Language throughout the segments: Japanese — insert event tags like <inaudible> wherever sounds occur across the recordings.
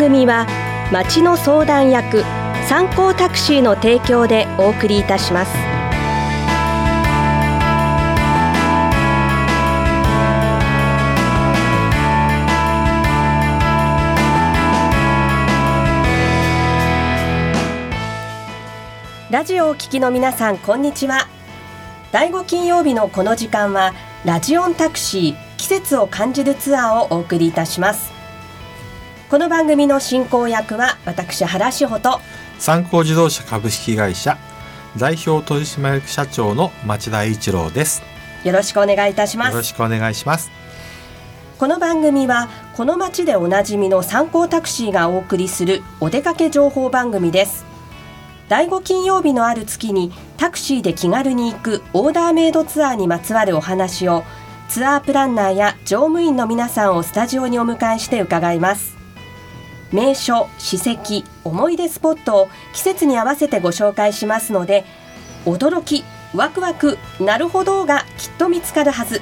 番組は町の相談役参考タクシーの提供でお送りいたします。ラジオを聞きの皆さんこんにちは。第5金曜日のこの時間はラジオンタクシー季節を感じるツアーをお送りいたします。この番組の進行役は私原志穂と参考自動車株式会社代表取締役社長の町田一郎です。よろしくお願いいたします。よろしくお願いします。この番組はこの街でおなじみの参考タクシーがお送りするお出かけ情報番組です。第5金曜日のある月にタクシーで気軽に行くオーダーメイドツアーにまつわるお話をツアープランナーや乗務員の皆さんをスタジオにお迎えして伺います名所史跡思い出スポットを季節に合わせてご紹介しますので驚きワクワクなるほどがきっと見つかるはず。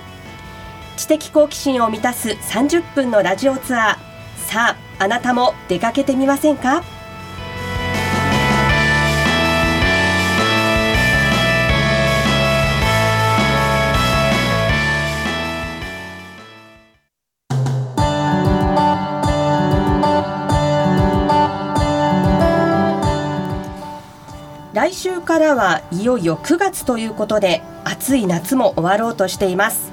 知的好奇心を満たす30分のラジオツアー。さああなたも出かけてみませんか？来週からはいよいよ9月ということで暑い夏も終わろうとしています。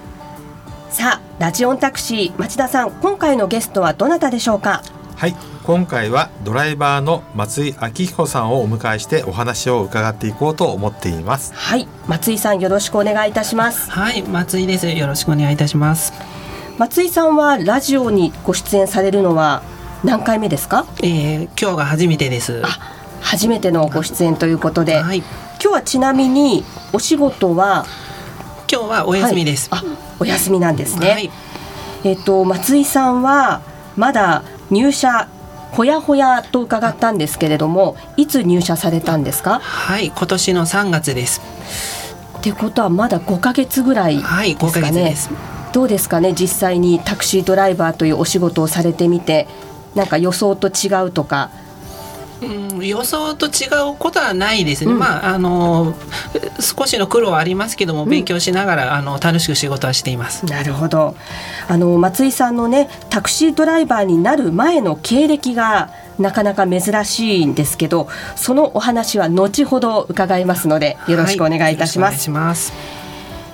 さあラジオンタクシー町田さん今回のゲストはどなたでしょうか？はい今回はドライバーの松井明彦さんをお迎えしてお話を伺っていこうと思っています。はい松井さんよろしくお願いいたします。はい松井です。よろしくお願いいたします。松井さんはラジオにご出演されるのは何回目ですか？えー、今日が初めてです初めてのご出演ということで、はい、今日はちなみにお仕事は？今日はお休みです、はい、お休みなんですね、はい、えっ、と松井さんはまだ入社ほやほやと伺ったんですけれどもいつ入社されたんですか？はい今年の3月です。ってことはまだ5か月ぐらいですかね、はい、5ヶ月です。どうですかね実際にタクシードライバーというお仕事をされてみてなんか予想と違うとかうん、予想と違うことはないですね、うん、まああの少しの苦労はありますけども、勉強しながらあの楽しく仕事はしています。なるほど。あの松井さんのねタクシードライバーになる前の経歴がなかなか珍しいんですけどそのお話は後ほど伺いますのでよろしくお願いいたします。はい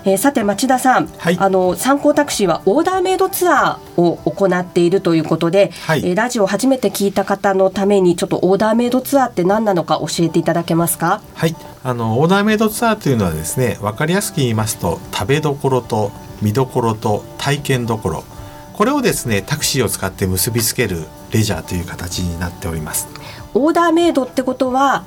えー、さて町田さん、はい、あの参考タクシーはオーダーメイドツアーを行っているということで、はい、えー、ラジオを初めて聞いた方のためにちょっとオーダーメイドツアーって何なのか教えていただけますか？はい。あのオーダーメイドツアーというのはですね分かりやすく言いますと食べどころと見どころと体験どころ。これをですねタクシーを使って結びつけるレジャーという形になっております。オーダーメイドってことは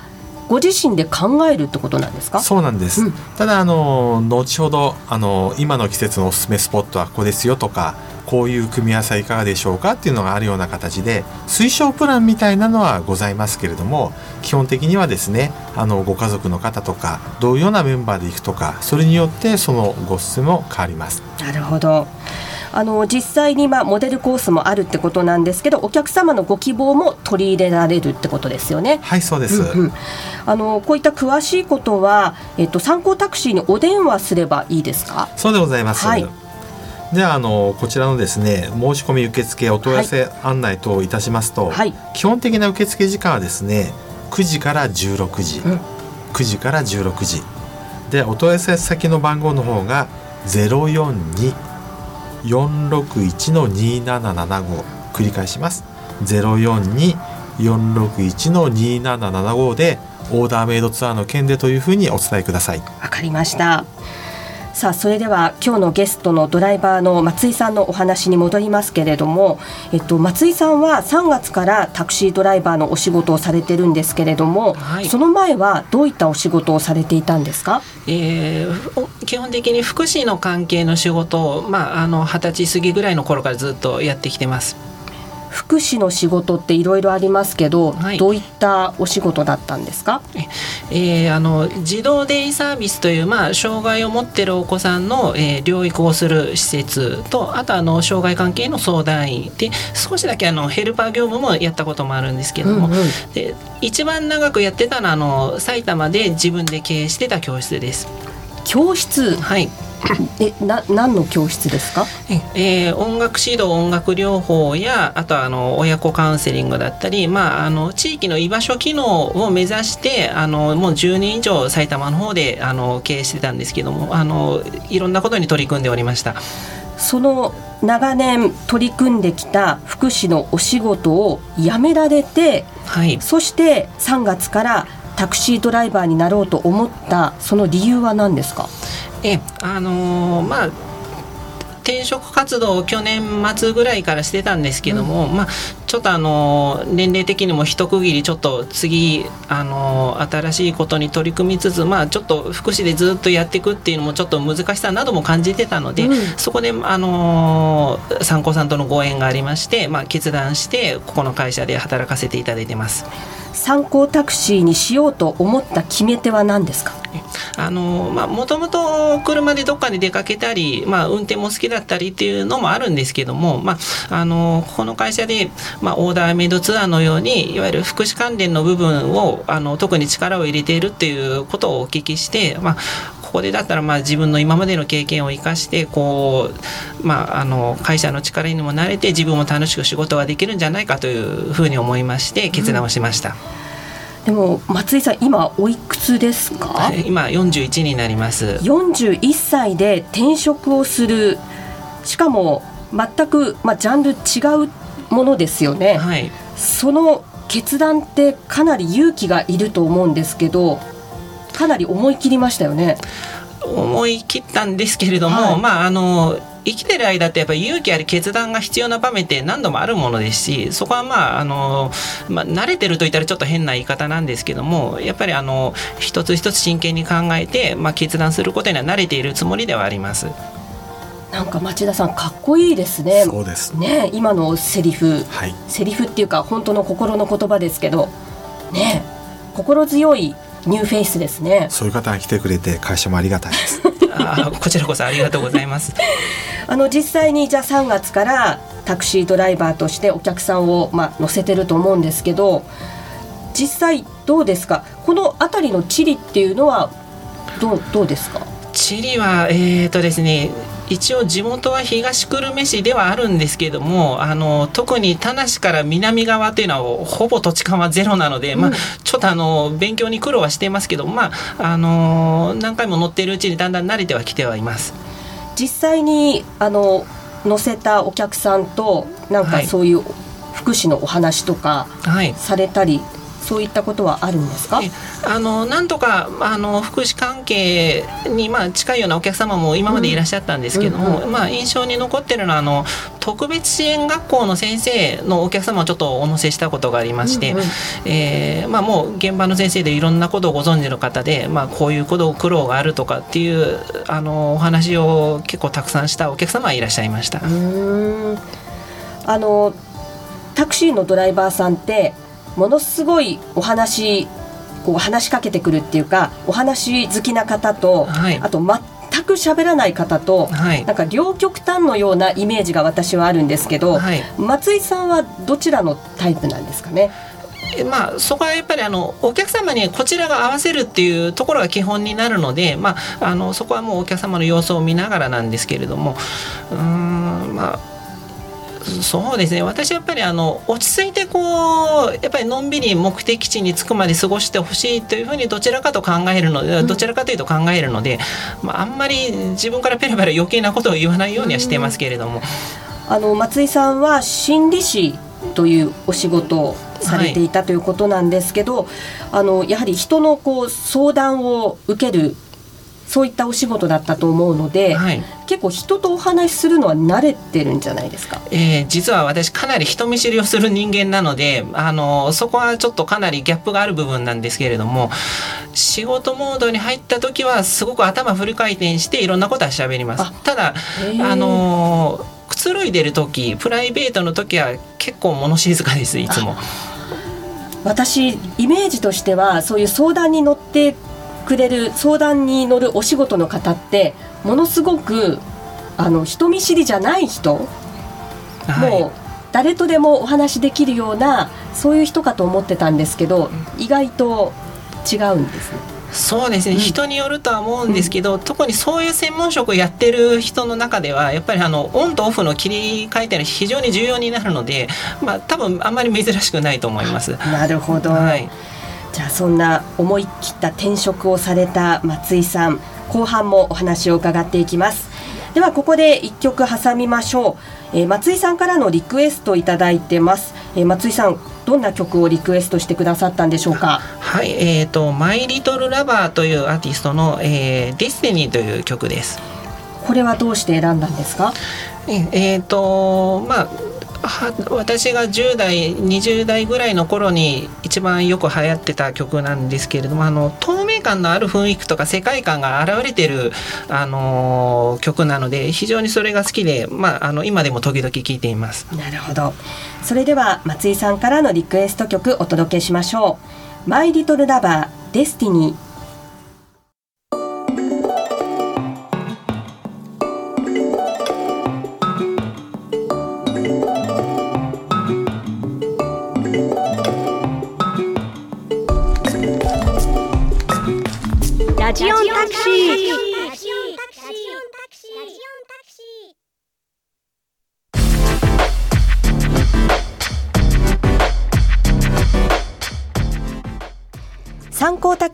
ご自身で考えるってことなんですか？そうなんです、うん、ただあの後ほどあの今の季節のおすすめスポットはここですよとかこういう組み合わせいかがでしょうかっていうのがあるような形で推奨プランみたいなのはございますけれども基本的にはですねあのご家族の方とかどういうようなメンバーで行くとかそれによってそのごすすめも変わります。なるほどあの実際にまあモデルコースもあるってことなんですけどお客様のご希望も取り入れられるってことですよね。はいそうです、うんうん、あのこういった詳しいことは、えっと、参考タクシーにお電話すればいいですか？そうでございます、はい。ではあのこちらのですね申し込み受付お問い合わせ案内等いたしますと、はい、基本的な受付時間はですね9時から16時、うん、9時から16時。でお問い合わせ先の番号の方が042 461-2775繰り返します。042-461-2775でオーダーメイドツアーの件でというふうにお伝えください。わかりました。さあそれでは今日のゲストのドライバーの松井さんのお話に戻りますけれども、えっと、松井さんは3月からタクシードライバーのお仕事をされてるんですけれども、はい、その前はどういったお仕事をされていたんですか、えー、基本的に福祉の関係の仕事を、まあ、あの二十歳過ぎぐらいの頃からずっとやってきてます。福祉の仕事っていろいろありますけど、はい。どういったお仕事だったんですか？えーあの児童デイサービスという、まあ、障害を持っているお子さんの、えー療育をする施設とあとあの障害関係の相談員で少しだけあのヘルパー業務もやったこともあるんですけども、うんうん。で一番長くやってたのはあの埼玉で自分で経営してた教室です。教室？はいえな何の教室ですか？えー音楽指導音楽療法やあとはあの親子カウンセリングだったり、まあ、あの地域の居場所機能を目指してあのもう10年以上埼玉の方であの経営してたんですけどもあのいろんなことに取り組んでおりました。その長年取り組んできた福祉のお仕事を辞められてはい。そして3月からタクシードライバーになろうと思ったその理由は何ですか？えあのーまあ転職活動を去年末ぐらいからしてたんですけども、まあちょっとあのー年齢的にも一区切りちょっと次あのー新しいことに取り組みつつまあちょっと福祉でずっとやっていくっていうのもちょっと難しさなども感じてたので、うんそこであのー参考さんとのご縁がありまして、まあ決断してここの会社で働かせていただいてます。参考タクシーにしようと思った決め手は何ですか？あのまあもともと車でどっかに出かけたり、まあ、運転も好きだったりっていうのもあるんですけども、まあ、あのこの会社で、まあ、オーダーメイドツアーのようにいわゆる福祉関連の部分をあの特に力を入れているっていうことをお聞きして、まあ、ここでだったらまあ自分の今までの経験を生かしてこう、まあ、あの会社の力にもなれて自分も楽しく仕事ができるんじゃないかというふうに思いまして決断をしました。でも松井さん今おいくつですか？今41になります。41歳で転職をする。しかも全く、まあ、ジャンル違うものですよね、はい。その決断ってかなり勇気がいると思うんですけどかなり思い切りましたよね。思い切ったんですけれども、はい。まああの生きてる間ってやっぱり勇気ある決断が必要な場面って何度もあるものですしそこはまああの、まあ、慣れてると言ったらちょっと変な言い方なんですけどもやっぱりあの一つ一つ真剣に考えて、まあ、決断することには慣れているつもりではあります。なんか町田さんかっこいいですね。そうです。ね今のセリフ。はい。セリフっていうか本当の心の言葉ですけど。ね心強いニューフェイスですね。そういう方が来てくれて会社もありがたいです。<laughs> あこちらこそありがとうございます。<laughs> あの実際にじゃあ3月からタクシードライバーとしてお客さんを、まあ、乗せてると思うんですけど実際どうですか？この辺りの地理っていうのはどうどうですか？チリはえーとですね一応地元は東久留米市ではあるんですけどもあの特に田無から南側というのはほぼ土地勘はゼロなので、まあ、ちょっとあの勉強に苦労はしていますけど、まあ、あの何回も乗っているうちにだんだん慣れてはきてはいます。実際にあの乗せたお客さんとなんかはい。そういう福祉のお話とかはい。されたり、そういったことはあるんですか？えあのなんとかあの福祉関係に、まあ、近いようなお客様も今までいらっしゃったんですけども、うんまあ、印象に残ってるのはあの特別支援学校の先生のお客様をちょっとお乗せしたことがありまして、うんうん。えーまあ、もう現場の先生でいろんなことをご存知の方で、まあ、こういうこと苦労があるとかっていうあのお話を結構たくさんしたお客様はいらっしゃいました。うーん。あのタクシーのドライバーさんってものすごいお話こう話しかけてくるっていうかお話好きな方と、はい。あと全く喋らない方と、はい。なんか両極端のようなイメージが私はあるんですけど、はい。松井さんはどちらのタイプなんですかね？えまあ、そこはやっぱりあのお客様にこちらが合わせるっていうところが基本になるので、まあ、あのそこはもうお客様の様子を見ながらなんですけれどもうーんまあそうですね。私はやっぱりあの落ち着いてこうやっぱりのんびり目的地に着くまで過ごしてほしいというふうにどちらかと考えるのでどちらかというと考えるので、まあ、あんまり自分からペラペラ余計なことを言わないようにはしてますけれども。あの松井さんは心理師というお仕事をされていたということなんですけど、あのやはり人のこう相談を受けるそういったお仕事だったと思うので、はい結構人とお話しするのは慣れてるんじゃないですか？えー実は私かなり人見知りをする人間なのであのそこはちょっとかなりギャップがある部分なんですけれども仕事モードに入った時はすごく頭フル回転していろんなことは喋りますあただあの苦ついでる時プライベートの時は結構物静かですいつも。私イメージとしてはそういう相談に乗ってくれる相談に乗るお仕事の方ってものすごくあの人見知りじゃない人、はい、もう誰とでもお話できるようなそういう人かと思ってたんですけど意外と違うんですね。そうですね、うん、人によるとは思うんですけど、うん、特にそういう専門職をやってる人の中ではやっぱりあのオンとオフの切り替えてる非常に重要になるので、まあ、多分あんまり珍しくないと思います。なるほど、はい、じゃあそんな思い切った転職をされた松井さん後半もお話を伺っていきます。ではここで1曲挟みましょう、えー、松井さんからのリクエストいただいてます、えー、松井さんどんな曲をリクエストしてくださったんでしょうか？はいえーと「マイ・リトル・ラバー」というアーティストの「えー、 Destiny」という曲です。これはどうして選んだんですか？えーとまあ私が10代20代ぐらいの頃に一番よく流行ってた曲なんですけれどもあの透明感のある雰囲気とか世界観が現れてる、あのー、曲なので非常にそれが好きで、まあ、あの今でも時々聴いています。なるほどそれでは松井さんからのリクエスト曲お届けしましょう。マイリトルラバーデスティニー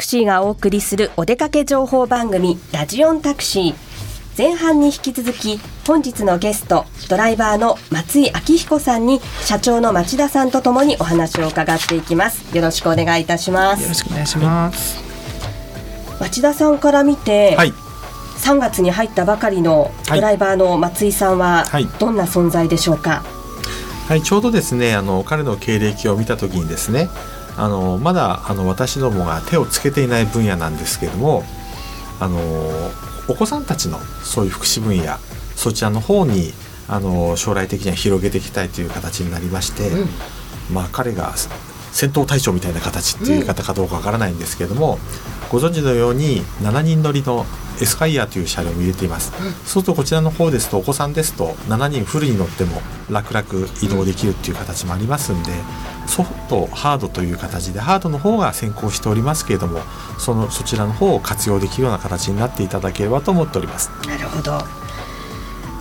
クシーがお送りするお出かけ情報番組ラジオンタクシー。前半に引き続き本日のゲストドライバーの松井明彦さんに社長の町田さんとともにお話を伺っていきます。よろしくお願いいたします。よろしくお願いします。町田さんから見て、はい、3月に入ったばかりのドライバーの松井さんはどんな存在でしょうか、はい、ちょうどですねあの彼の経歴を見た時にですねあのまだあの私どもが手をつけていない分野なんですけれどもあのお子さんたちのそういう福祉分野そちらの方にあの将来的には広げていきたいという形になりまして、うん、まあ彼が戦闘隊長みたいな形っていう言い方かどうかわからないんですけれども、ご存知のように7人乗りのエスカイアという車両を入れています、うん、そうするとこちらの方ですとお子さんですと7人フルに乗っても楽々移動できるっていう形もありますんでソフトハードという形でハードの方が先行しておりますけれどもそのそちらの方を活用できるような形になっていただければと思っております。なるほど。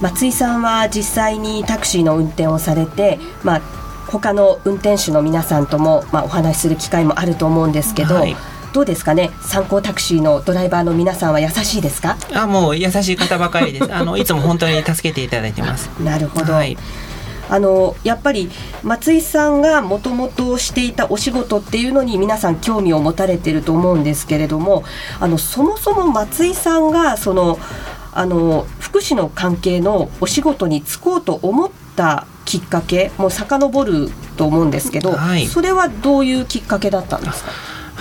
松井さんは実際にタクシーの運転をされてまあ他の運転手の皆さんとも、まあ、お話しする機会もあると思うんですけど、はい。どうですかね？参考タクシーのドライバーの皆さんは優しいですか？あもう優しい方ばかりです。あのいつも本当に助けていただいてます。なるほど、はい、あのやっぱり松井さんがもともとしていたお仕事っていうのに皆さん興味を持たれてると思うんですけれどもあのそもそも松井さんがそのあの福祉の関係のお仕事に就こうと思ったきっかけもう遡ると思うんですけど、はい、それはどういうきっかけだったんですか？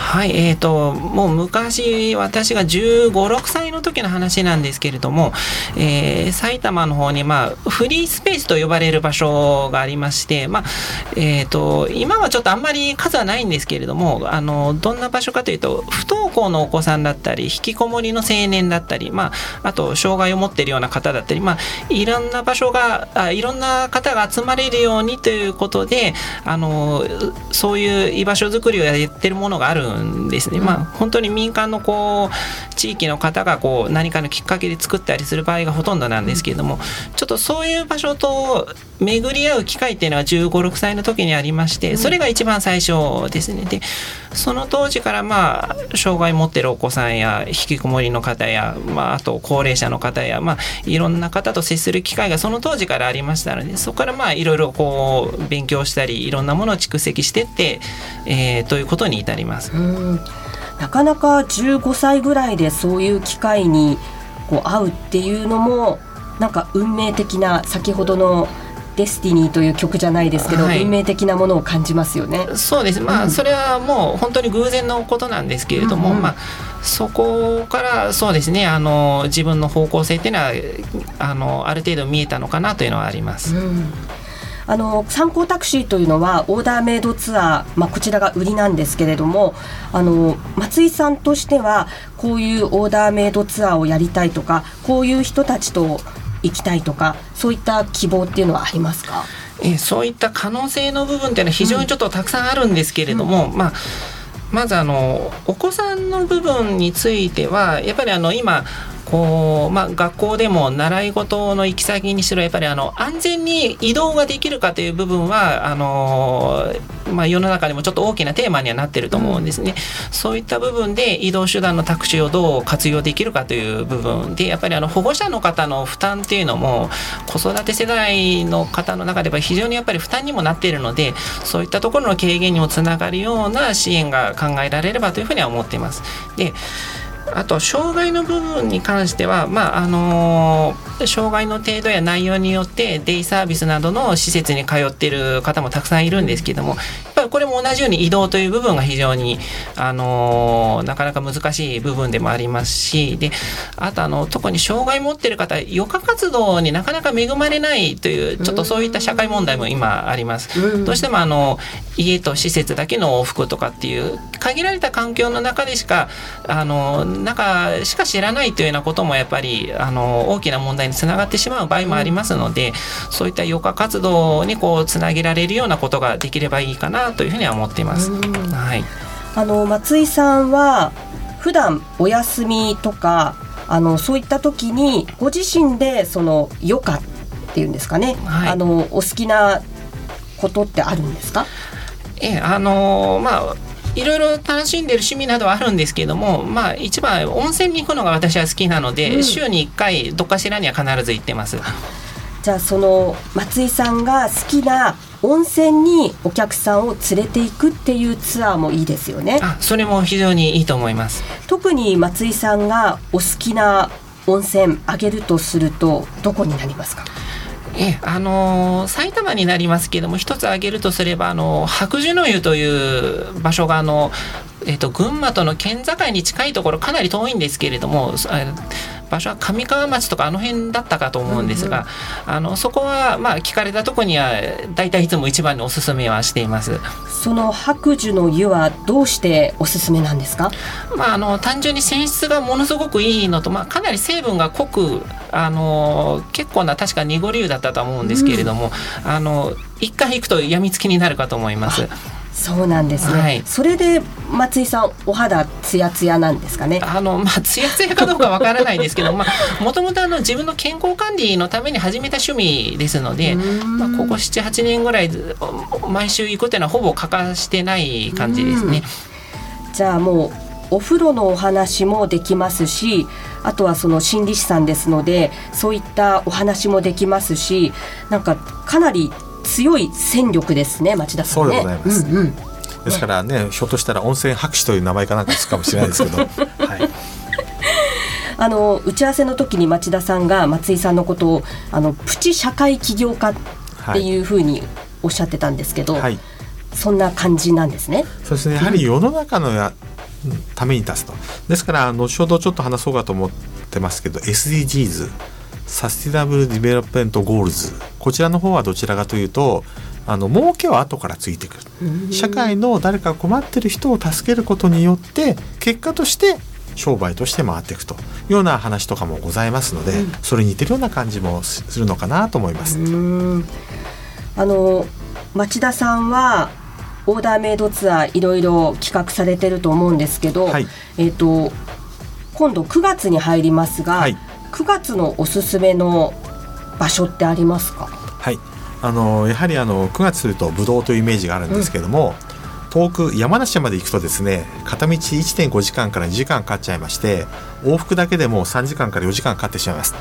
はい、えーと、もう昔私が1 5 6歳の時の話なんですけれども、えー、埼玉の方に、まあ、フリースペースと呼ばれる場所がありまして、まあえーと、今はちょっとあんまり数はないんですけれどもあのどんな場所かというと不登校のお子さんだったり引きこもりの青年だったり、まあ、あと障害を持っているような方だったり、まあ、いろんな場所があいろんな方が集まれるようにということであのそういう居場所づくりをやってるものがあるんですね。まあ、本当に民間のこう地域の方がこう何かのきっかけで作ったりする場合がほとんどなんですけれどもちょっとそういう場所と巡り合う機会っていうのは1 5 6歳の時にありましてそれが一番最初ですね。でその当時からまあ障障害を持ってるお子さんや引きこもりの方や、まあ、あと高齢者の方や、まあ、いろんな方と接する機会がその当時からありましたのでそこからまあいろいろこう勉強したりいろんなものを蓄積してって、えー、ということに至ります。なかなか15歳ぐらいでそういう機会にこう会うっていうのもなんか運命的な先ほどのデスティニーという曲じゃないですけど、はい、運命的なものを感じますよね。そうです。まあ、うん、それはもう本当に偶然のことなんですけれども、うんうん、まあそこからそうですねあの自分の方向性っていうのはあのある程度見えたのかなというのはあります。うんあの参考タクシーというのはオーダーメイドツアー、まあ、こちらが売りなんですけれどもあの松井さんとしてはこういうオーダーメイドツアーをやりたいとかこういう人たちと行きたいとかそういった希望っていうのはありますか？えそういった可能性の部分っていうのは非常にちょっとたくさんあるんですけれども、うん、まあまずあのお子さんの部分についてはやっぱりあの今こう、まあ、学校でも習い事の行き先にしろやっぱりあの安全に移動ができるかという部分はあの、まあ、世の中でもちょっと大きなテーマにはなってると思うんですね。うん、そういった部分で移動手段のタクシーをどう活用できるかという部分でやっぱりあの保護者の方の負担っていうのも子育て世代の方の中では非常にやっぱり負担にもなっているのでそういったところの軽減にもつながるような支援が考えられればというふうには思っています。であと障害の部分に関しては、まああのー、障害の程度や内容によってデイサービスなどの施設に通っている方もたくさんいるんですけどもやっぱりこれも同じように移動という部分が非常に、あのー、なかなか難しい部分でもありますしであとあの特に障害持ってる方余暇活動になかなか恵まれないというちょっとそういった社会問題も今あります。どうしてもあの家と施設だけの往復とかっていう限られた環境の中でしかあの中しか知らないというようなこともやっぱりあの大きな問題につながってしまう場合もありますので、そういった余暇活動にこうつなげられるようなことができればいいかなというふうには思っています。はい、あの松井さんは普段お休みとかあのそういった時にご自身でその余暇っていうんですかね、はい、あのお好きなことってあるんですか？えあのー、まあいろいろ楽しんでる趣味などはあるんですけどもまあ一番温泉に行くのが私は好きなので、うん、週に1回どっかしらには必ず行ってます。じゃあその松井さんが好きな温泉にお客さんを連れていくっていうツアーもいいですよね。あ、それも非常にいいと思います。特に松井さんがお好きな温泉あげるとするとどこになりますか？えあのー、埼玉になりますけども一つ挙げるとすればあの白樹の湯という場所があの、えーと、群馬との県境に近いところかなり遠いんですけれども場所は上川町とかあの辺だったかと思うんですが、うんうん、あのそこはまあ聞かれたとこには大体いつも一番におすすめはしています。その白樹の湯はどうしておすすめなんですか？まああの単純に泉質がものすごくいいのと、まあ、かなり成分が濃くあの結構な確か濁り湯だったと思うんですけれども、うん、あの一回行くとやみつきになるかと思います。そうなんですね、はい、それで松井さんお肌ツヤツヤなんですかね？あのまあツヤツヤかどうかわからないですけど <laughs> まあもともとあの自分の健康管理のために始めた趣味ですのでまあここ78年ぐらい毎週行くというのはほぼ欠かしてない感じですね。じゃあもうお風呂のお話もできますしあとはその心理師さんですのでそういったお話もできますしなんかかなり強い戦力ですね町田さん、ね、そうでございます、うんうん、ですからね、ね、ひょっとしたら温泉博士という名前かなんかつくかもしれないですけど、<laughs> はい、あの打ち合わせの時に町田さんが松井さんのことをあのプチ社会起業家っていうふうにおっしゃってたんですけど、はい、そんな感じなんですね。そうですね。やはり世の中のや、ために立つと。ですから後ほどちょっと話そうかと思ってますけど SDGs Sustainable Development Goals こちらの方はどちらかというとあの儲けは後からついてくる。社会の誰か困ってる人を助けることによって結果として商売として回っていくというような話とかもございますので、うん、それに似てるような感じもするのかなと思います。あの町田さんはオーダーメイドツアーいろいろ企画されてると思うんですけど、はい、えっ、と今度9月に入りますが、はい、9月のおすすめの場所ってありますか？はい。あのやはりあの9月というとブドウというイメージがあるんですけども、うん、遠く山梨まで行くとですね片道1.5時間から2時間かかっちゃいまして往復だけでも3時間から4時間かかってしまいます。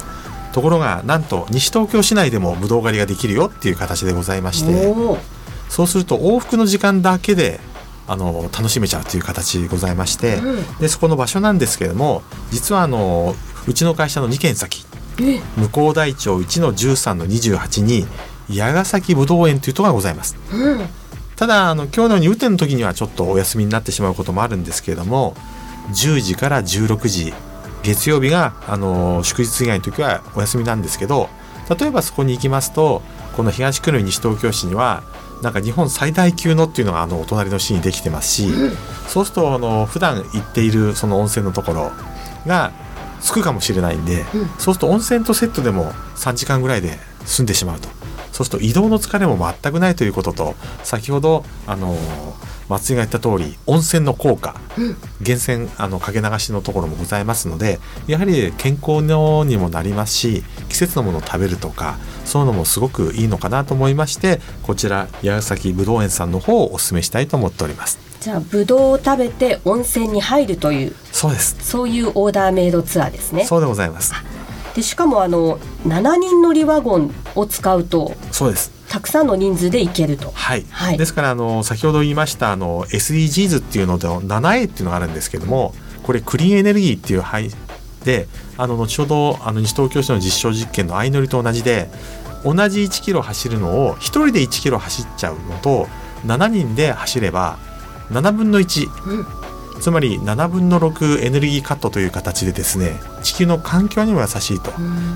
ところがなんと西東京市内でもブドウ狩りができるよっていう形でございましてそうすると往復の時間だけであの楽しめちゃうという形でございまして、うん、でそこの場所なんですけれども実はあのうちの会社の2軒先。向こう大町1の13の28に矢ヶ崎ぶどう園というところがございます、うん、ただあの今日のように雨天の時にはちょっとお休みになってしまうこともあるんですけれども10時から16時月曜日があの祝日以外の時はお休みなんですけど例えばそこに行きますとこの東久留米西東京市にはなんか日本最大級のっていうのがあのお隣の市にできてますし、そうするとあの普段行っているその温泉のところがつくかもしれないんで、そうすると温泉とセットでも3時間ぐらいで済んでしまうとそうすると移動の疲れも全くないということと先ほどあの松井が言った通り温泉の効果、源泉あのかけ流しのところもございますのでやはり健康のにもなりますし季節のものを食べるとかそういうのもすごくいいのかなと思いましてこちら矢崎ぶどう園さんの方をお勧めしたいと思っております。じゃあぶどうを食べて温泉に入るというそうです。そういうオーダーメイドツアーですね。そうでございますでしかもあの7人乗りワゴンを使うとそうです。たくさんの人数で行けると。はい、はい。ですからあの先ほど言いましたあの SDGs っていうので 7A っていうのがあるんですけどもこれクリーンエネルギーっていう範囲であの後ほどあの西東京市の実証実験の相乗りと同じで同じ1キロ走るのを1人で1キロ走っちゃうのと7人で走れば7分の1、つまり7分の6エネルギーカットという形でですね地球の環境にも優しいと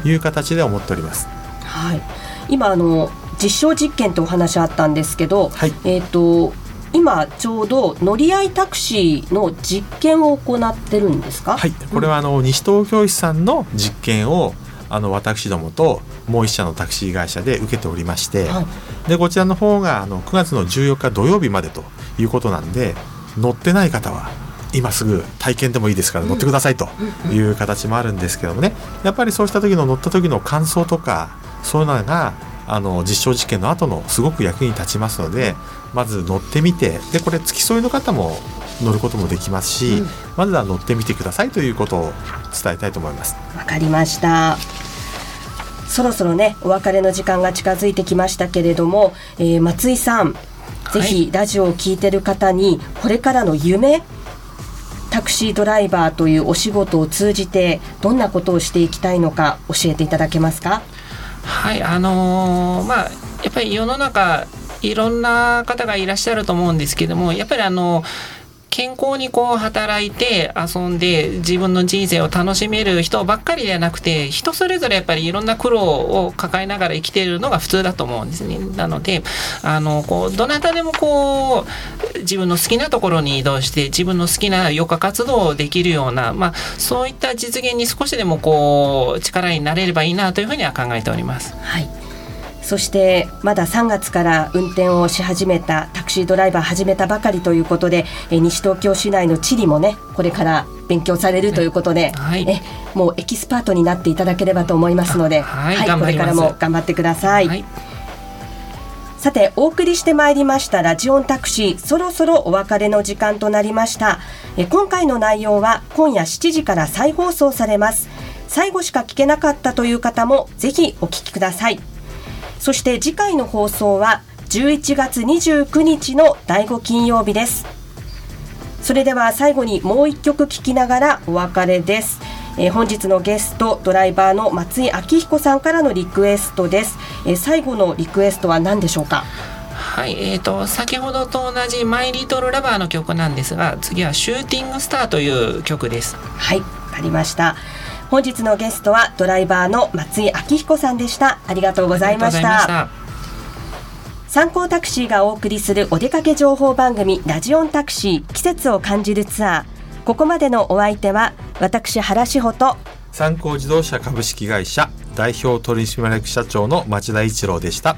いう形で思っております。はい、今あの実証実験とお話あったんですけど、はい。えっ、と今ちょうど乗り合いタクシーの実験を行ってるんですか？はい、これはあの西東京市さんの実験をあの私どもともう一社のタクシー会社で受けておりまして、はい。でこちらの方があの9月の14日土曜日までということなんで乗ってない方は今すぐ体験でもいいですから乗ってくださいという形もあるんですけどもね。やっぱりそうした時の乗った時の感想とかそういうのがあの実証実験の後のすごく役に立ちますのでまず乗ってみてでこれ付き添いの方も乗ることもできますし、うん。まずは乗ってみてくださいということを伝えたいと思います。わかりました。そろそろねお別れの時間が近づいてきましたけれども、えー松井さん、ぜひラジオを聞いてる方にこれからの夢タクシードライバーというお仕事を通じてどんなことをしていきたいのか教えていただけますか？はいあのーまあやっぱり世の中いろんな方がいらっしゃると思うんですけどもやっぱりあの健康にこう働いて遊んで自分の人生を楽しめる人ばっかりではなくて人それぞれやっぱりいろんな苦労を抱えながら生きているのが普通だと思うんですね。なのであのこうどなたでもこう自分の好きなところに移動して自分の好きな余暇活動をできるような、まあ、そういった実現に少しでもこう力になれればいいなというふうには考えております。はい。そしてまだ3月から運転をし始めたタクシードライバー始めたばかりということで、えー西東京市内の地理もねこれから勉強されるということで、はいえもうエキスパートになっていただければと思いますので、はいこ頑張りますれからも頑張ってください。さてお送りしてまいりましたラジオンタクシーそろそろお別れの時間となりました。え今回の内容は今夜7時から再放送されます。最後しか聞けなかったという方もぜひお聞きください。そして次回の放送は11月29日の第5金曜日です。それでは最後にもう一曲聴きながらお別れです、えー本日のゲストドライバーの松井明彦さんからのリクエストです、えー最後のリクエストは何でしょうか？はい、えー、と先ほどと同じ「マイ・リトル・ラバー」の曲なんですが次は「シューティング・スター」という曲です。はい、わかりました。本日のゲストはドライバーの松井明彦さんでした。ありがとうございました。参考タクシーがお送りするお出かけ情報番組ラジオンタクシー季節を感じるツアー。ここまでのお相手は私原志保と参考自動車株式会社代表取締役社長の町田一郎でした。